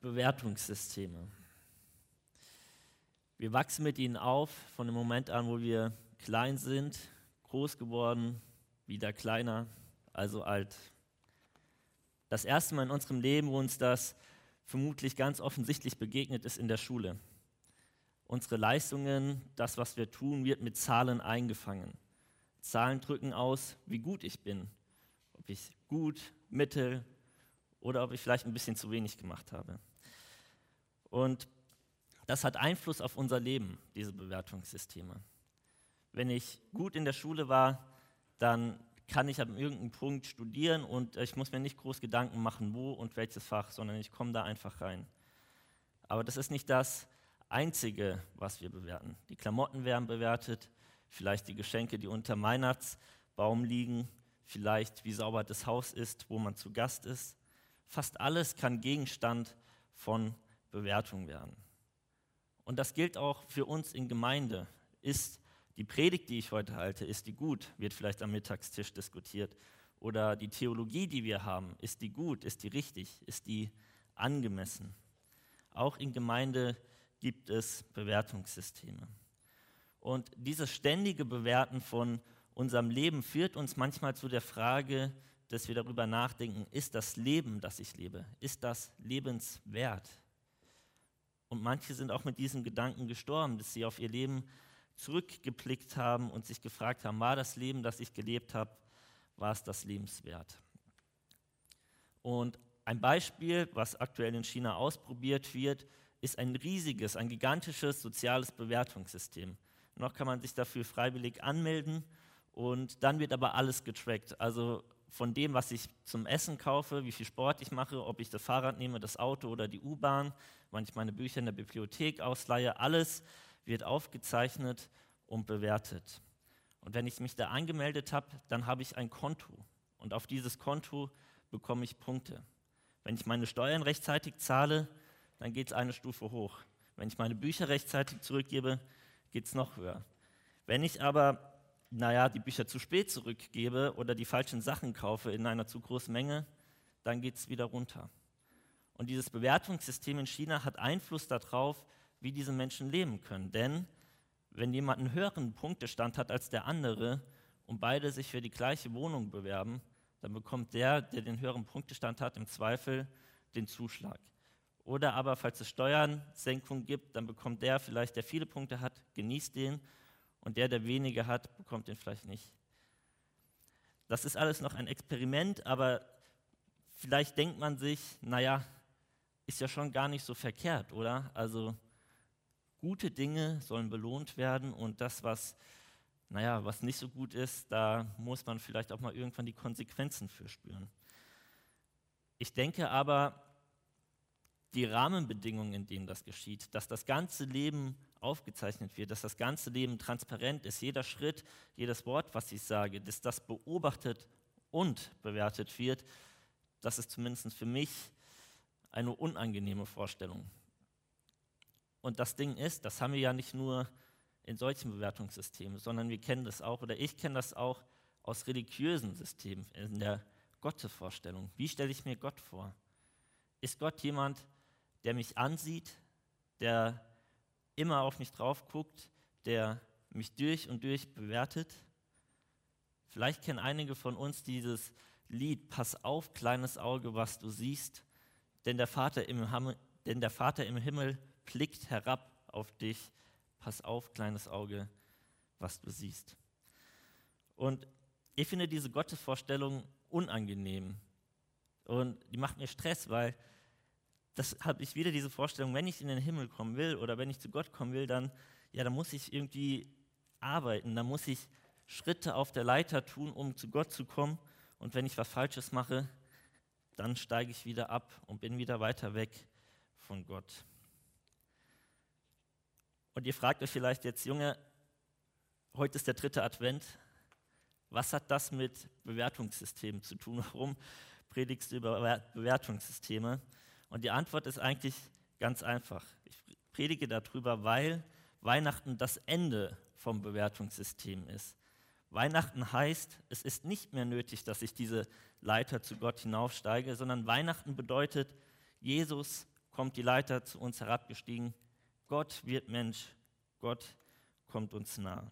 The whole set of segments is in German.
Bewertungssysteme. Wir wachsen mit ihnen auf von dem Moment an, wo wir klein sind, groß geworden, wieder kleiner, also alt. Das erste Mal in unserem Leben, wo uns das vermutlich ganz offensichtlich begegnet, ist in der Schule. Unsere Leistungen, das, was wir tun, wird mit Zahlen eingefangen. Zahlen drücken aus, wie gut ich bin. Ob ich gut, mittel oder ob ich vielleicht ein bisschen zu wenig gemacht habe. Und das hat Einfluss auf unser Leben, diese Bewertungssysteme. Wenn ich gut in der Schule war, dann kann ich an irgendeinem Punkt studieren und ich muss mir nicht groß Gedanken machen, wo und welches Fach, sondern ich komme da einfach rein. Aber das ist nicht das Einzige, was wir bewerten. Die Klamotten werden bewertet, vielleicht die Geschenke, die unter Weihnachtsbaum liegen, vielleicht wie sauber das Haus ist, wo man zu Gast ist. Fast alles kann Gegenstand von Bewertung werden. Und das gilt auch für uns in Gemeinde. Ist die Predigt, die ich heute halte, ist die gut? Wird vielleicht am Mittagstisch diskutiert. Oder die Theologie, die wir haben, ist die gut? Ist die richtig? Ist die angemessen? Auch in Gemeinde gibt es Bewertungssysteme. Und dieses ständige Bewerten von unserem Leben führt uns manchmal zu der Frage, dass wir darüber nachdenken, ist das Leben, das ich lebe, ist das lebenswert? Und manche sind auch mit diesem Gedanken gestorben, dass sie auf ihr Leben zurückgeblickt haben und sich gefragt haben, war das Leben, das ich gelebt habe, war es das lebenswert? Und ein Beispiel, was aktuell in China ausprobiert wird, ist ein riesiges, ein gigantisches soziales Bewertungssystem. Noch kann man sich dafür freiwillig anmelden und dann wird aber alles getrackt. Also von dem, was ich zum Essen kaufe, wie viel Sport ich mache, ob ich das Fahrrad nehme, das Auto oder die U-Bahn, wann ich meine Bücher in der Bibliothek ausleihe, alles wird aufgezeichnet und bewertet. Und wenn ich mich da angemeldet habe, dann habe ich ein Konto. Und auf dieses Konto bekomme ich Punkte. Wenn ich meine Steuern rechtzeitig zahle, dann geht es eine Stufe hoch. Wenn ich meine Bücher rechtzeitig zurückgebe, geht es noch höher. Wenn ich aber naja, die Bücher zu spät zurückgebe oder die falschen Sachen kaufe in einer zu großen Menge, dann geht es wieder runter. Und dieses Bewertungssystem in China hat Einfluss darauf, wie diese Menschen leben können. Denn wenn jemand einen höheren Punktestand hat als der andere und beide sich für die gleiche Wohnung bewerben, dann bekommt der, der den höheren Punktestand hat, im Zweifel den Zuschlag. Oder aber, falls es Steuernsenkungen gibt, dann bekommt der vielleicht, der viele Punkte hat, genießt den und der, der weniger hat, bekommt den vielleicht nicht. Das ist alles noch ein Experiment, aber vielleicht denkt man sich, naja, ist ja schon gar nicht so verkehrt, oder? Also gute Dinge sollen belohnt werden und das, was, naja, was nicht so gut ist, da muss man vielleicht auch mal irgendwann die Konsequenzen für spüren. Ich denke aber, die Rahmenbedingungen, in denen das geschieht, dass das ganze Leben aufgezeichnet wird, dass das ganze Leben transparent ist, jeder Schritt, jedes Wort, was ich sage, dass das beobachtet und bewertet wird, das ist zumindest für mich eine unangenehme Vorstellung. Und das Ding ist, das haben wir ja nicht nur in solchen Bewertungssystemen, sondern wir kennen das auch, oder ich kenne das auch aus religiösen Systemen, in der Gottesvorstellung. Wie stelle ich mir Gott vor? Ist Gott jemand, der mich ansieht, der immer auf mich drauf guckt, der mich durch und durch bewertet. Vielleicht kennen einige von uns dieses Lied, Pass auf, kleines Auge, was du siehst, denn der Vater im, Himmel, denn der Vater im Himmel blickt herab auf dich. Pass auf, kleines Auge, was du siehst. Und ich finde diese Gottesvorstellung unangenehm. Und die macht mir Stress, weil das habe ich wieder diese Vorstellung, wenn ich in den Himmel kommen will oder wenn ich zu Gott kommen will, dann, ja, dann muss ich irgendwie arbeiten, dann muss ich Schritte auf der Leiter tun, um zu Gott zu kommen. Und wenn ich was Falsches mache, dann steige ich wieder ab und bin wieder weiter weg von Gott. Und ihr fragt euch vielleicht jetzt, Junge, heute ist der dritte Advent. Was hat das mit Bewertungssystemen zu tun? Warum predigst du über Bewertungssysteme? Und die Antwort ist eigentlich ganz einfach. Ich predige darüber, weil Weihnachten das Ende vom Bewertungssystem ist. Weihnachten heißt, es ist nicht mehr nötig, dass ich diese Leiter zu Gott hinaufsteige, sondern Weihnachten bedeutet, Jesus kommt die Leiter zu uns herabgestiegen. Gott wird Mensch, Gott kommt uns nah.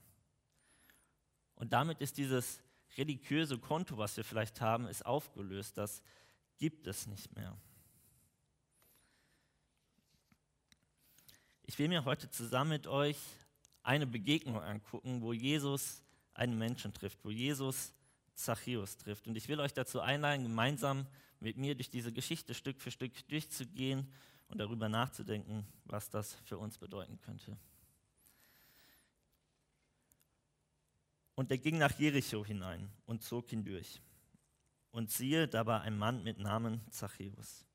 Und damit ist dieses religiöse Konto, was wir vielleicht haben, ist aufgelöst. Das gibt es nicht mehr. Ich will mir heute zusammen mit euch eine Begegnung angucken, wo Jesus einen Menschen trifft, wo Jesus Zachäus trifft. Und ich will euch dazu einladen, gemeinsam mit mir durch diese Geschichte Stück für Stück durchzugehen und darüber nachzudenken, was das für uns bedeuten könnte. Und er ging nach Jericho hinein und zog ihn durch. Und siehe, da war ein Mann mit Namen Zachäus.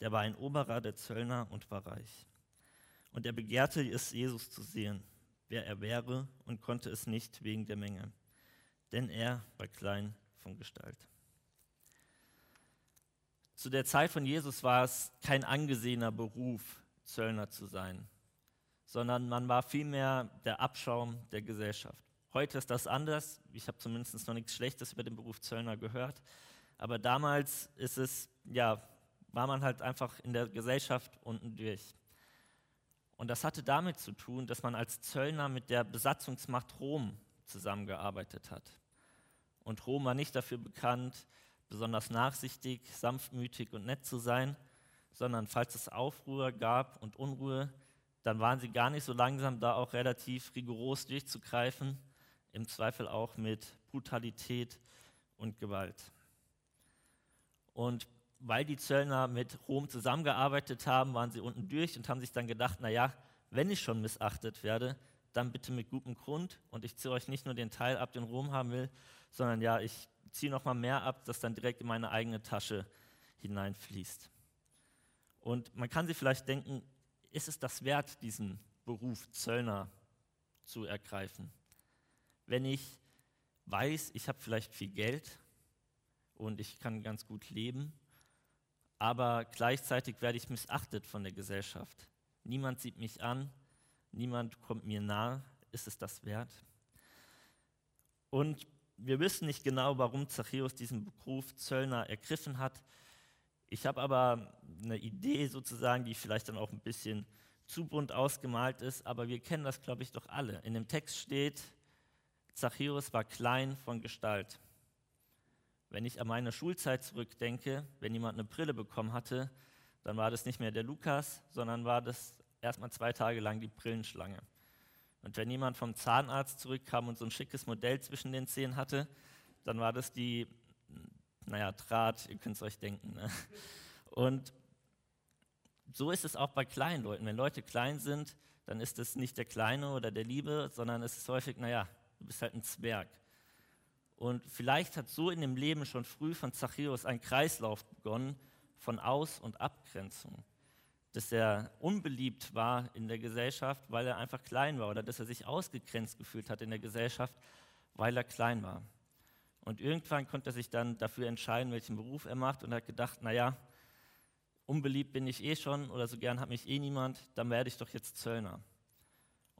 Der war ein Oberer der Zöllner und war reich. Und er begehrte es, Jesus zu sehen, wer er wäre, und konnte es nicht wegen der Menge, denn er war klein von Gestalt. Zu der Zeit von Jesus war es kein angesehener Beruf, Zöllner zu sein, sondern man war vielmehr der Abschaum der Gesellschaft. Heute ist das anders. Ich habe zumindest noch nichts Schlechtes über den Beruf Zöllner gehört. Aber damals ist es, ja, war man halt einfach in der Gesellschaft unten durch. Und das hatte damit zu tun, dass man als Zöllner mit der Besatzungsmacht Rom zusammengearbeitet hat. Und Rom war nicht dafür bekannt, besonders nachsichtig, sanftmütig und nett zu sein, sondern falls es Aufruhr gab und Unruhe, dann waren sie gar nicht so langsam, da auch relativ rigoros durchzugreifen, im Zweifel auch mit Brutalität und Gewalt. Und weil die Zöllner mit Rom zusammengearbeitet haben, waren sie unten durch und haben sich dann gedacht, naja, wenn ich schon missachtet werde, dann bitte mit gutem Grund und ich ziehe euch nicht nur den Teil ab, den Rom haben will, sondern ja, ich ziehe noch mal mehr ab, das dann direkt in meine eigene Tasche hineinfließt. Und man kann sich vielleicht denken, ist es das wert, diesen Beruf Zöllner zu ergreifen? Wenn ich weiß, ich habe vielleicht viel Geld und ich kann ganz gut leben, aber gleichzeitig werde ich missachtet von der Gesellschaft. Niemand sieht mich an, niemand kommt mir nahe. Ist es das wert? Und wir wissen nicht genau, warum Zachäus diesen Beruf Zöllner ergriffen hat. Ich habe aber eine Idee sozusagen, die vielleicht dann auch ein bisschen zu bunt ausgemalt ist, aber wir kennen das, glaube ich, doch alle. In dem Text steht, Zachäus war klein von Gestalt. Wenn ich an meine Schulzeit zurückdenke, wenn jemand eine Brille bekommen hatte, dann war das nicht mehr der Lukas, sondern war das erstmal zwei Tage lang die Brillenschlange. Und wenn jemand vom Zahnarzt zurückkam und so ein schickes Modell zwischen den Zähnen hatte, dann war das die, naja, Draht, ihr könnt es euch denken. Ne? Und so ist es auch bei kleinen Leuten. Wenn Leute klein sind, dann ist es nicht der Kleine oder der Liebe, sondern es ist häufig, naja, du bist halt ein Zwerg. Und vielleicht hat so in dem Leben schon früh von Zachäus ein Kreislauf begonnen von Aus- und Abgrenzung dass er unbeliebt war in der Gesellschaft, weil er einfach klein war oder dass er sich ausgegrenzt gefühlt hat in der Gesellschaft, weil er klein war. Und irgendwann konnte er sich dann dafür entscheiden, welchen Beruf er macht und hat gedacht, naja, unbeliebt bin ich eh schon oder so gern hat mich eh niemand, dann werde ich doch jetzt Zöllner.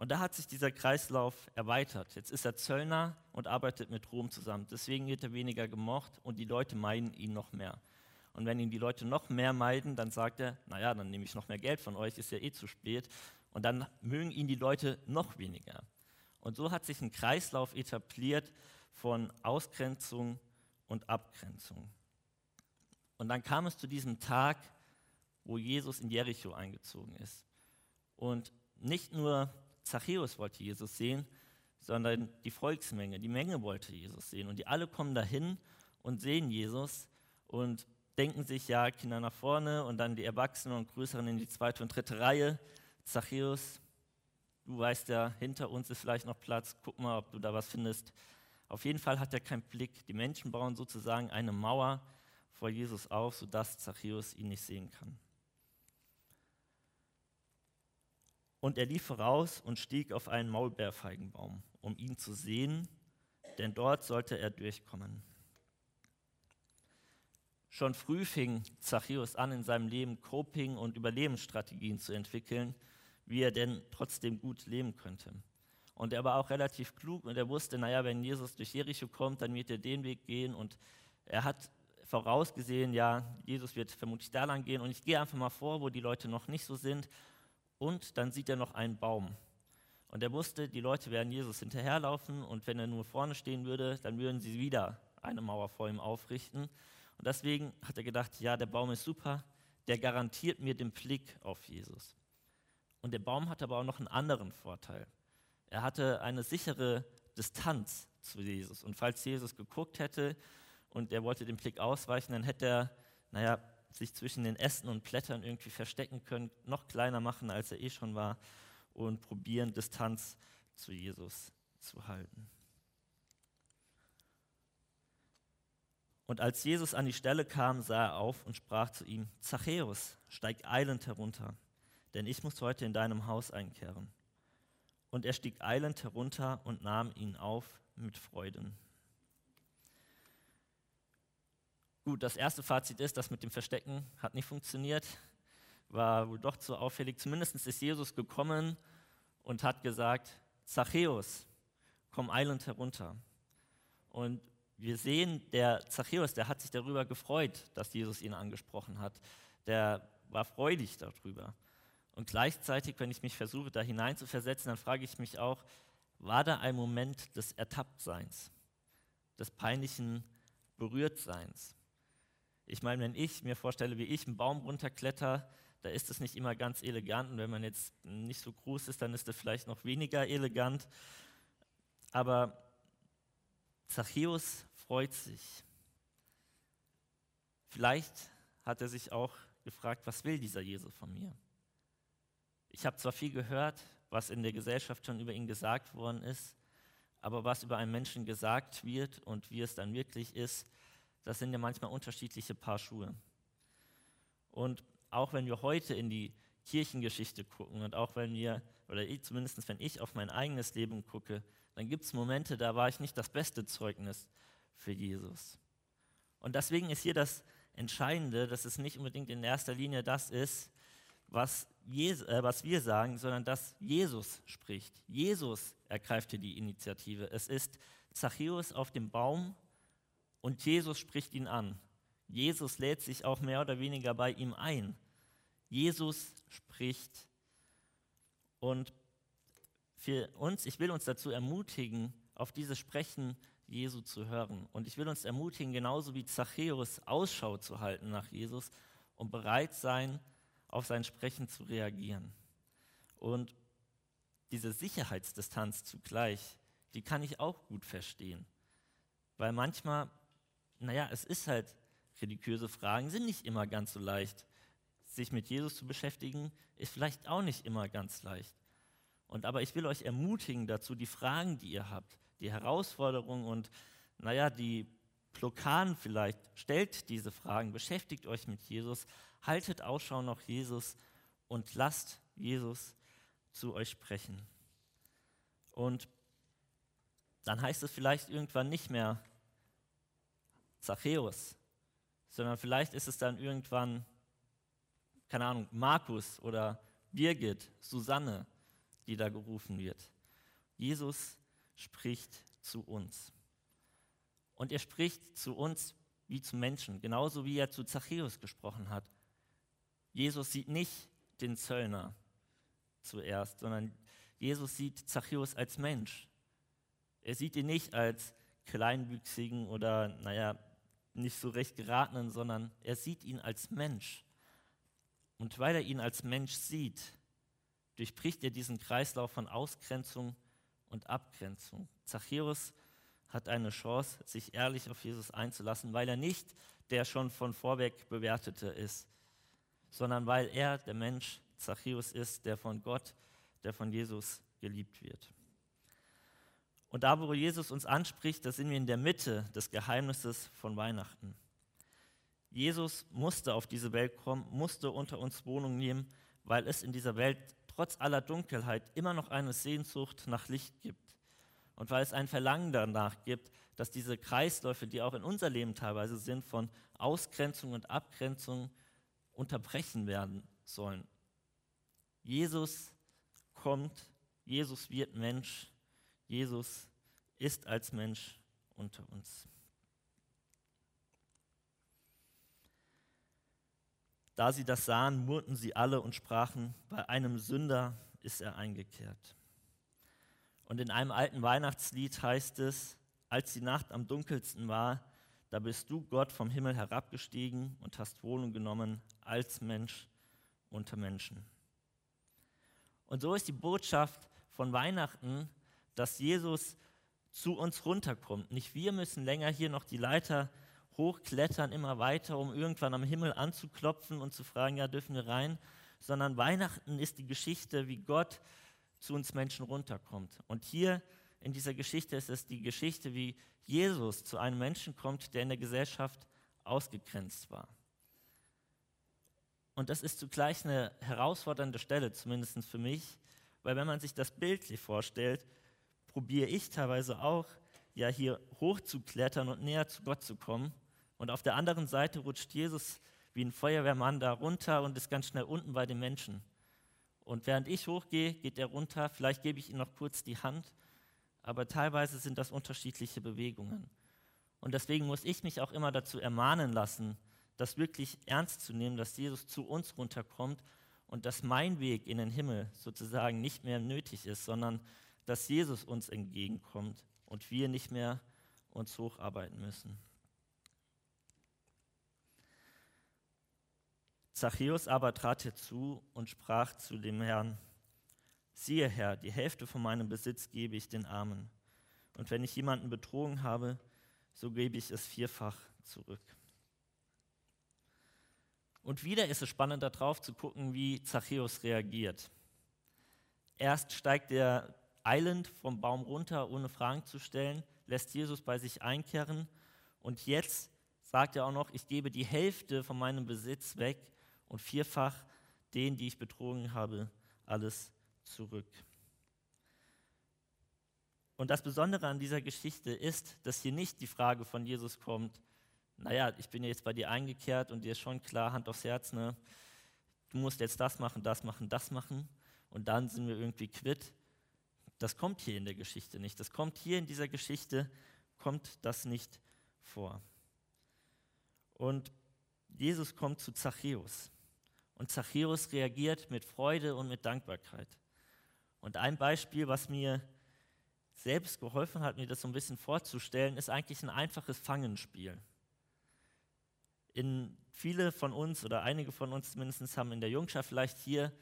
Und da hat sich dieser Kreislauf erweitert. Jetzt ist er Zöllner und arbeitet mit Rom zusammen. Deswegen wird er weniger gemocht und die Leute meiden ihn noch mehr. Und wenn ihn die Leute noch mehr meiden, dann sagt er, naja, dann nehme ich noch mehr Geld von euch, ist ja eh zu spät. Und dann mögen ihn die Leute noch weniger. Und so hat sich ein Kreislauf etabliert von Ausgrenzung und Abgrenzung. Und dann kam es zu diesem Tag, wo Jesus in Jericho eingezogen ist. Und nicht nur Zachäus wollte Jesus sehen, sondern die Volksmenge, die Menge wollte Jesus sehen. Und die alle kommen dahin und sehen Jesus. Und denken sich ja Kinder nach vorne und dann die Erwachsenen und Größeren in die zweite und dritte Reihe. Zachäus, du weißt ja, hinter uns ist vielleicht noch Platz, guck mal, ob du da was findest. Auf jeden Fall hat er keinen Blick. Die Menschen bauen sozusagen eine Mauer vor Jesus auf, sodass Zachäus ihn nicht sehen kann. Und er lief voraus und stieg auf einen Maulbeerfeigenbaum, um ihn zu sehen, denn dort sollte er durchkommen. Schon früh fing Zachäus an, in seinem Leben Coping- und Überlebensstrategien zu entwickeln, wie er denn trotzdem gut leben könnte. Und er war auch relativ klug und er wusste, naja, wenn Jesus durch Jericho kommt, dann wird er den Weg gehen. Und er hat vorausgesehen, ja, Jesus wird vermutlich da lang gehen und ich gehe einfach mal vor, wo die Leute noch nicht so sind. Und dann sieht er noch einen Baum. Und er wusste, die Leute werden Jesus hinterherlaufen und wenn er nur vorne stehen würde, dann würden sie wieder eine Mauer vor ihm aufrichten. Und deswegen hat er gedacht, ja, der Baum ist super, der garantiert mir den Blick auf Jesus. Und der Baum hat aber auch noch einen anderen Vorteil. Er hatte eine sichere Distanz zu Jesus. Und falls Jesus geguckt hätte und er wollte den Blick ausweichen, dann hätte er, naja, sich zwischen den Ästen und Blättern irgendwie verstecken können, noch kleiner machen, als er eh schon war und probieren, Distanz zu Jesus zu halten. Und als Jesus an die Stelle kam, sah er auf und sprach zu ihm, Zachäus, steig eilend herunter, denn ich muss heute in deinem Haus einkehren. Und er stieg eilend herunter und nahm ihn auf mit Freuden. Gut, das erste Fazit ist, das mit dem Verstecken hat nicht funktioniert war wohl doch zu auffällig. Zumindest ist Jesus gekommen und hat gesagt, Zachäus, komm eilend herunter. Und wir sehen, der Zachäus, der hat sich darüber gefreut, dass Jesus ihn angesprochen hat. Der war freudig darüber. Und gleichzeitig, wenn ich mich versuche, da hineinzuversetzen, dann frage ich mich auch, war da ein Moment des Ertapptseins, des peinlichen Berührtseins? Ich meine, wenn ich mir vorstelle, wie ich einen Baum runterkletter, da ist es nicht immer ganz elegant. Und wenn man jetzt nicht so groß ist, dann ist es vielleicht noch weniger elegant. Aber Zachäus freut sich. Vielleicht hat er sich auch gefragt, was will dieser Jesus von mir? Ich habe zwar viel gehört, was in der Gesellschaft schon über ihn gesagt worden ist, aber was über einen Menschen gesagt wird und wie es dann wirklich ist, das sind ja manchmal unterschiedliche Paar Schuhe. Und auch wenn wir heute in die Kirchengeschichte gucken und auch wenn wir, oder ich, zumindest wenn ich auf mein eigenes Leben gucke, dann gibt es Momente, da war ich nicht das beste Zeugnis für Jesus. Und deswegen ist hier das Entscheidende, dass es nicht unbedingt in erster Linie das ist, was, Jesus, äh, was wir sagen, sondern dass Jesus spricht. Jesus ergreift hier die Initiative. Es ist Zachäus auf dem Baum und Jesus spricht ihn an. Jesus lädt sich auch mehr oder weniger bei ihm ein. Jesus spricht. Und für uns, ich will uns dazu ermutigen, auf dieses Sprechen Jesu zu hören. Und ich will uns ermutigen, genauso wie Zachäus Ausschau zu halten nach Jesus und bereit sein, auf sein Sprechen zu reagieren. Und diese Sicherheitsdistanz zugleich, die kann ich auch gut verstehen. Weil manchmal, naja, es ist halt, religiöse Fragen sind nicht immer ganz so leicht sich mit Jesus zu beschäftigen, ist vielleicht auch nicht immer ganz leicht. Und aber ich will euch ermutigen dazu, die Fragen, die ihr habt, die Herausforderungen und naja, die Blockaden vielleicht, stellt diese Fragen, beschäftigt euch mit Jesus, haltet Ausschau nach Jesus und lasst Jesus zu euch sprechen. Und dann heißt es vielleicht irgendwann nicht mehr Zachäus, sondern vielleicht ist es dann irgendwann keine Ahnung, Markus oder Birgit, Susanne, die da gerufen wird. Jesus spricht zu uns. Und er spricht zu uns wie zu Menschen, genauso wie er zu Zachäus gesprochen hat. Jesus sieht nicht den Zöllner zuerst, sondern Jesus sieht Zachäus als Mensch. Er sieht ihn nicht als kleinwüchsigen oder, naja, nicht so recht geratenen, sondern er sieht ihn als Mensch. Und weil er ihn als Mensch sieht, durchbricht er diesen Kreislauf von Ausgrenzung und Abgrenzung. Zachäus hat eine Chance, sich ehrlich auf Jesus einzulassen, weil er nicht der schon von vorweg bewertete ist, sondern weil er der Mensch Zachäus ist, der von Gott, der von Jesus geliebt wird. Und da, wo Jesus uns anspricht, da sind wir in der Mitte des Geheimnisses von Weihnachten. Jesus musste auf diese Welt kommen, musste unter uns Wohnung nehmen, weil es in dieser Welt trotz aller Dunkelheit immer noch eine Sehnsucht nach Licht gibt. Und weil es ein Verlangen danach gibt, dass diese Kreisläufe, die auch in unser Leben teilweise sind, von Ausgrenzung und Abgrenzung unterbrechen werden sollen. Jesus kommt, Jesus wird Mensch, Jesus ist als Mensch unter uns. Da sie das sahen, murrten sie alle und sprachen, bei einem Sünder ist er eingekehrt. Und in einem alten Weihnachtslied heißt es, als die Nacht am dunkelsten war, da bist du Gott vom Himmel herabgestiegen und hast Wohnung genommen als Mensch unter Menschen. Und so ist die Botschaft von Weihnachten, dass Jesus zu uns runterkommt. Nicht wir müssen länger hier noch die Leiter hochklettern, immer weiter, um irgendwann am Himmel anzuklopfen und zu fragen, ja, dürfen wir rein, sondern Weihnachten ist die Geschichte, wie Gott zu uns Menschen runterkommt. Und hier in dieser Geschichte ist es die Geschichte, wie Jesus zu einem Menschen kommt, der in der Gesellschaft ausgegrenzt war. Und das ist zugleich eine herausfordernde Stelle, zumindest für mich, weil wenn man sich das bildlich vorstellt, probiere ich teilweise auch, ja hier hochzuklettern und näher zu Gott zu kommen. Und auf der anderen Seite rutscht Jesus wie ein Feuerwehrmann da runter und ist ganz schnell unten bei den Menschen. Und während ich hochgehe, geht er runter. Vielleicht gebe ich ihm noch kurz die Hand, aber teilweise sind das unterschiedliche Bewegungen. Und deswegen muss ich mich auch immer dazu ermahnen lassen, das wirklich ernst zu nehmen, dass Jesus zu uns runterkommt und dass mein Weg in den Himmel sozusagen nicht mehr nötig ist, sondern dass Jesus uns entgegenkommt und wir nicht mehr uns hocharbeiten müssen. Zachäus aber trat herzu und sprach zu dem Herrn, siehe Herr, die Hälfte von meinem Besitz gebe ich den Armen, und wenn ich jemanden betrogen habe, so gebe ich es vierfach zurück. Und wieder ist es spannend darauf zu gucken, wie Zachäus reagiert. Erst steigt er eilend vom Baum runter, ohne Fragen zu stellen, lässt Jesus bei sich einkehren und jetzt sagt er auch noch, ich gebe die Hälfte von meinem Besitz weg und vierfach den, die ich betrogen habe, alles zurück. Und das Besondere an dieser Geschichte ist, dass hier nicht die Frage von Jesus kommt, naja, ich bin jetzt bei dir eingekehrt und dir ist schon klar, Hand aufs Herz, ne? du musst jetzt das machen, das machen, das machen und dann sind wir irgendwie quitt, das kommt hier in der Geschichte nicht. Das kommt hier in dieser Geschichte, kommt das nicht vor. Und Jesus kommt zu Zachäus. Und Zachäus reagiert mit Freude und mit Dankbarkeit. Und ein Beispiel, was mir selbst geholfen hat, mir das so ein bisschen vorzustellen, ist eigentlich ein einfaches Fangenspiel. In viele von uns oder einige von uns zumindest haben in der Jungschaft vielleicht hier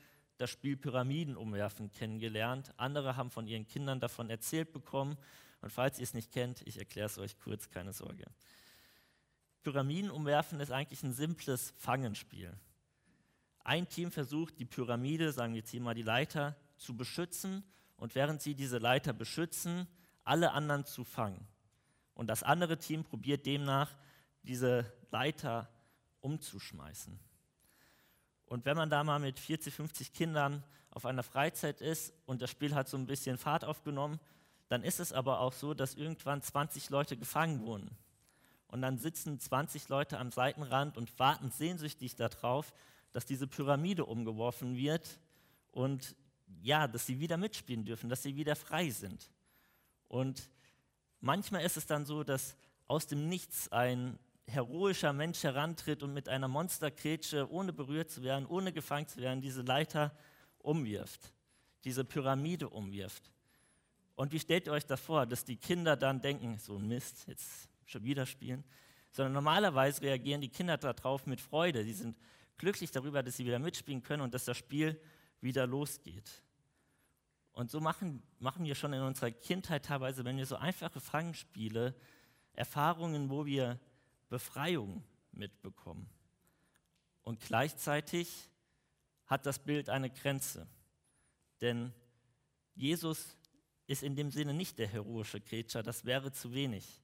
das Spiel Pyramiden umwerfen kennengelernt. Andere haben von ihren Kindern davon erzählt bekommen. Und falls ihr es nicht kennt, ich erkläre es euch kurz, keine Sorge. Pyramiden umwerfen ist eigentlich ein simples Fangenspiel. Ein Team versucht, die Pyramide, sagen wir jetzt hier mal die Leiter, zu beschützen und während sie diese Leiter beschützen, alle anderen zu fangen. Und das andere Team probiert demnach, diese Leiter umzuschmeißen. Und wenn man da mal mit 40, 50 Kindern auf einer Freizeit ist und das Spiel hat so ein bisschen Fahrt aufgenommen, dann ist es aber auch so, dass irgendwann 20 Leute gefangen wurden. Und dann sitzen 20 Leute am Seitenrand und warten sehnsüchtig darauf, dass diese Pyramide umgeworfen wird und ja, dass sie wieder mitspielen dürfen, dass sie wieder frei sind. Und manchmal ist es dann so, dass aus dem Nichts ein heroischer Mensch herantritt und mit einer Monsterkretsche, ohne berührt zu werden, ohne gefangen zu werden, diese Leiter umwirft, diese Pyramide umwirft. Und wie stellt ihr euch das vor, dass die Kinder dann denken, so ein Mist, jetzt schon wieder spielen? Sondern normalerweise reagieren die Kinder darauf mit Freude. Sie sind glücklich darüber, dass sie wieder mitspielen können und dass das Spiel wieder losgeht. Und so machen, machen wir schon in unserer Kindheit teilweise, wenn wir so einfache Fangspiele, Erfahrungen, wo wir Befreiung mitbekommen. Und gleichzeitig hat das Bild eine Grenze. Denn Jesus ist in dem Sinne nicht der heroische Kretscher, das wäre zu wenig.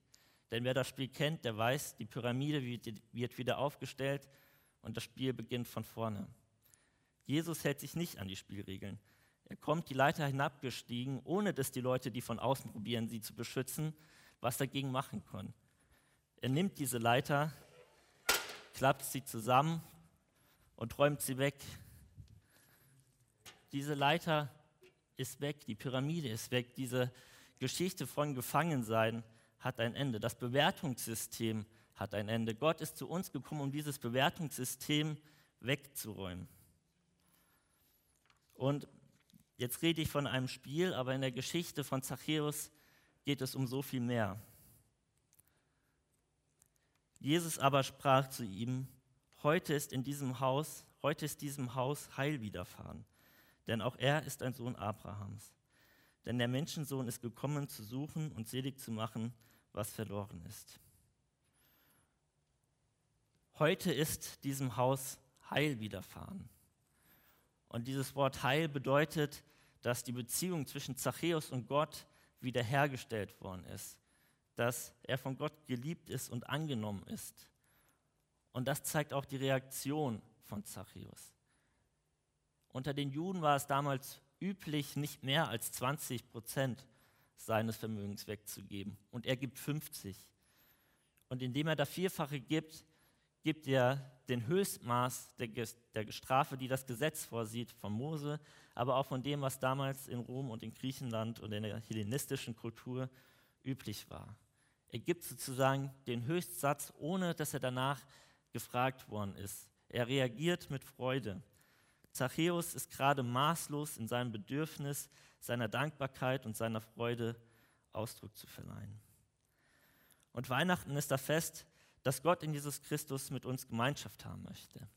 Denn wer das Spiel kennt, der weiß, die Pyramide wird wieder aufgestellt und das Spiel beginnt von vorne. Jesus hält sich nicht an die Spielregeln. Er kommt die Leiter hinabgestiegen, ohne dass die Leute, die von außen probieren, sie zu beschützen, was dagegen machen können. Er nimmt diese Leiter, klappt sie zusammen und räumt sie weg. Diese Leiter ist weg, die Pyramide ist weg, diese Geschichte von Gefangensein hat ein Ende. Das Bewertungssystem hat ein Ende. Gott ist zu uns gekommen, um dieses Bewertungssystem wegzuräumen. Und jetzt rede ich von einem Spiel, aber in der Geschichte von Zachäus geht es um so viel mehr. Jesus aber sprach zu ihm, heute ist in diesem Haus, heute ist diesem Haus Heil widerfahren, denn auch er ist ein Sohn Abrahams. Denn der Menschensohn ist gekommen, zu suchen und selig zu machen, was verloren ist. Heute ist diesem Haus Heil widerfahren. Und dieses Wort Heil bedeutet, dass die Beziehung zwischen Zachäus und Gott wiederhergestellt worden ist, dass er von Gott geliebt ist und angenommen ist. Und das zeigt auch die Reaktion von Zachäus. Unter den Juden war es damals üblich, nicht mehr als 20 Prozent seines Vermögens wegzugeben. Und er gibt 50. Und indem er das Vierfache gibt, gibt er den Höchstmaß der, der Strafe, die das Gesetz vorsieht, von Mose, aber auch von dem, was damals in Rom und in Griechenland und in der hellenistischen Kultur üblich war. Er gibt sozusagen den Höchstsatz, ohne dass er danach gefragt worden ist. Er reagiert mit Freude. Zachäus ist gerade maßlos in seinem Bedürfnis, seiner Dankbarkeit und seiner Freude Ausdruck zu verleihen. Und Weihnachten ist das Fest, dass Gott in Jesus Christus mit uns Gemeinschaft haben möchte.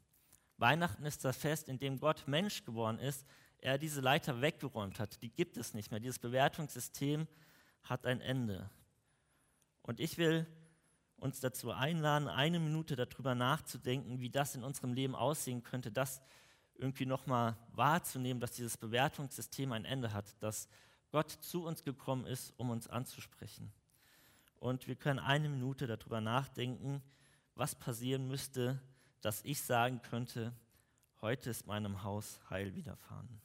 Weihnachten ist das Fest, in dem Gott Mensch geworden ist, er diese Leiter weggeräumt hat. Die gibt es nicht mehr. Dieses Bewertungssystem hat ein Ende. Und ich will uns dazu einladen, eine Minute darüber nachzudenken, wie das in unserem Leben aussehen könnte, das irgendwie nochmal wahrzunehmen, dass dieses Bewertungssystem ein Ende hat, dass Gott zu uns gekommen ist, um uns anzusprechen. Und wir können eine Minute darüber nachdenken, was passieren müsste, dass ich sagen könnte, heute ist meinem Haus Heil widerfahren.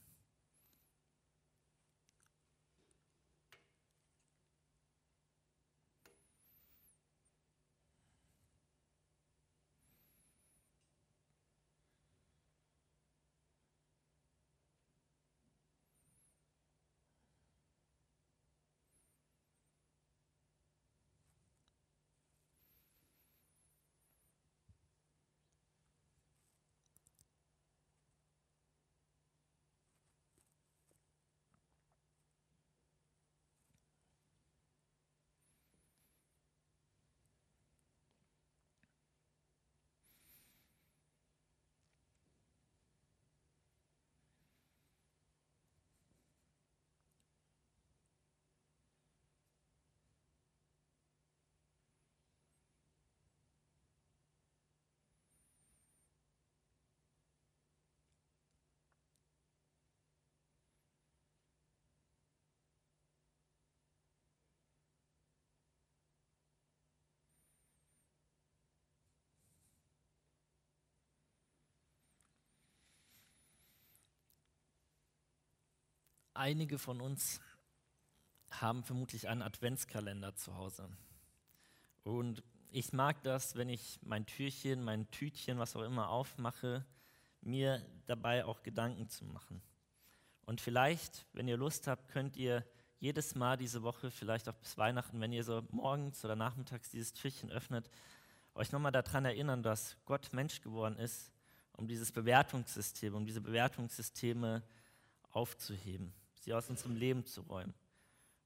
Einige von uns haben vermutlich einen Adventskalender zu Hause. Und ich mag das, wenn ich mein Türchen, mein Tütchen, was auch immer aufmache, mir dabei auch Gedanken zu machen. Und vielleicht, wenn ihr Lust habt, könnt ihr jedes Mal diese Woche, vielleicht auch bis Weihnachten, wenn ihr so morgens oder nachmittags dieses Türchen öffnet, euch nochmal daran erinnern, dass Gott Mensch geworden ist, um dieses Bewertungssystem, um diese Bewertungssysteme aufzuheben sie aus unserem Leben zu räumen.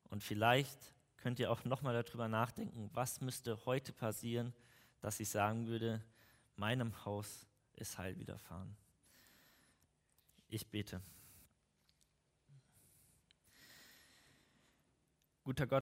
Und vielleicht könnt ihr auch nochmal darüber nachdenken, was müsste heute passieren, dass ich sagen würde, meinem Haus ist Heil widerfahren. Ich bete. Guter Gott,